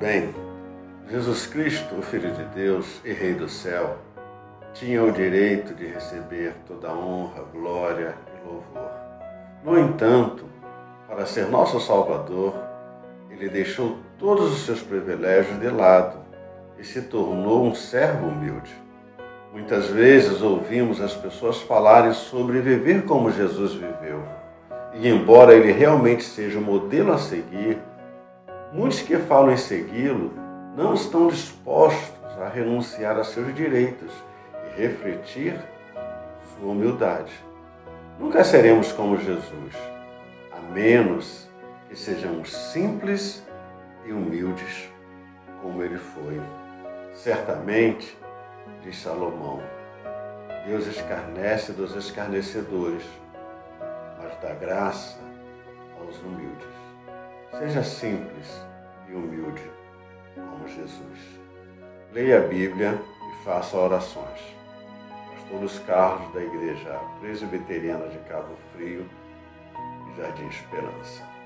Bem, Jesus Cristo, o Filho de Deus e Rei do céu, tinha o direito de receber toda a honra, glória e louvor. No entanto, para ser nosso Salvador, ele deixou todos os seus privilégios de lado e se tornou um servo humilde. Muitas vezes ouvimos as pessoas falarem sobre viver como Jesus viveu. E embora ele realmente seja o modelo a seguir, muitos que falam em segui-lo não estão dispostos a renunciar a seus direitos e refletir sua humildade. Nunca seremos como Jesus, a menos que sejamos simples e humildes como ele foi. Certamente, diz Salomão, Deus escarnece dos escarnecedores, mas dá graça aos humildes. Seja simples e humilde como Jesus. Leia a Bíblia e faça orações. Pastor Luiz Carlos, da Igreja Presbiteriana de Cabo Frio e Jardim Esperança.